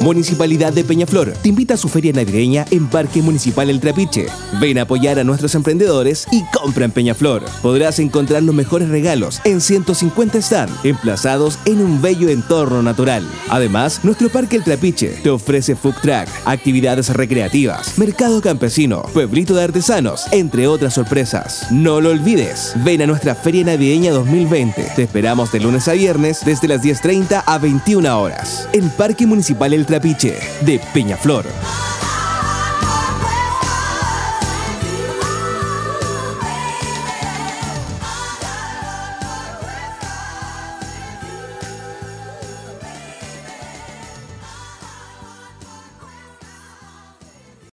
Municipalidad de Peñaflor te invita a su feria navideña en Parque Municipal El Trapiche. Ven a apoyar a nuestros emprendedores y compra en Peñaflor. Podrás encontrar los mejores regalos en 150 stand, emplazados en un bello entorno natural. Además, nuestro Parque El Trapiche te ofrece food track, actividades recreativas, mercado campesino, pueblito de artesanos, entre otras sorpresas. No lo olvides, ven a nuestra Feria Navideña 2020. Te esperamos de lunes a viernes desde las 10.30 a 21 horas. En Parque Municipal El Trapiche de Peñaflor.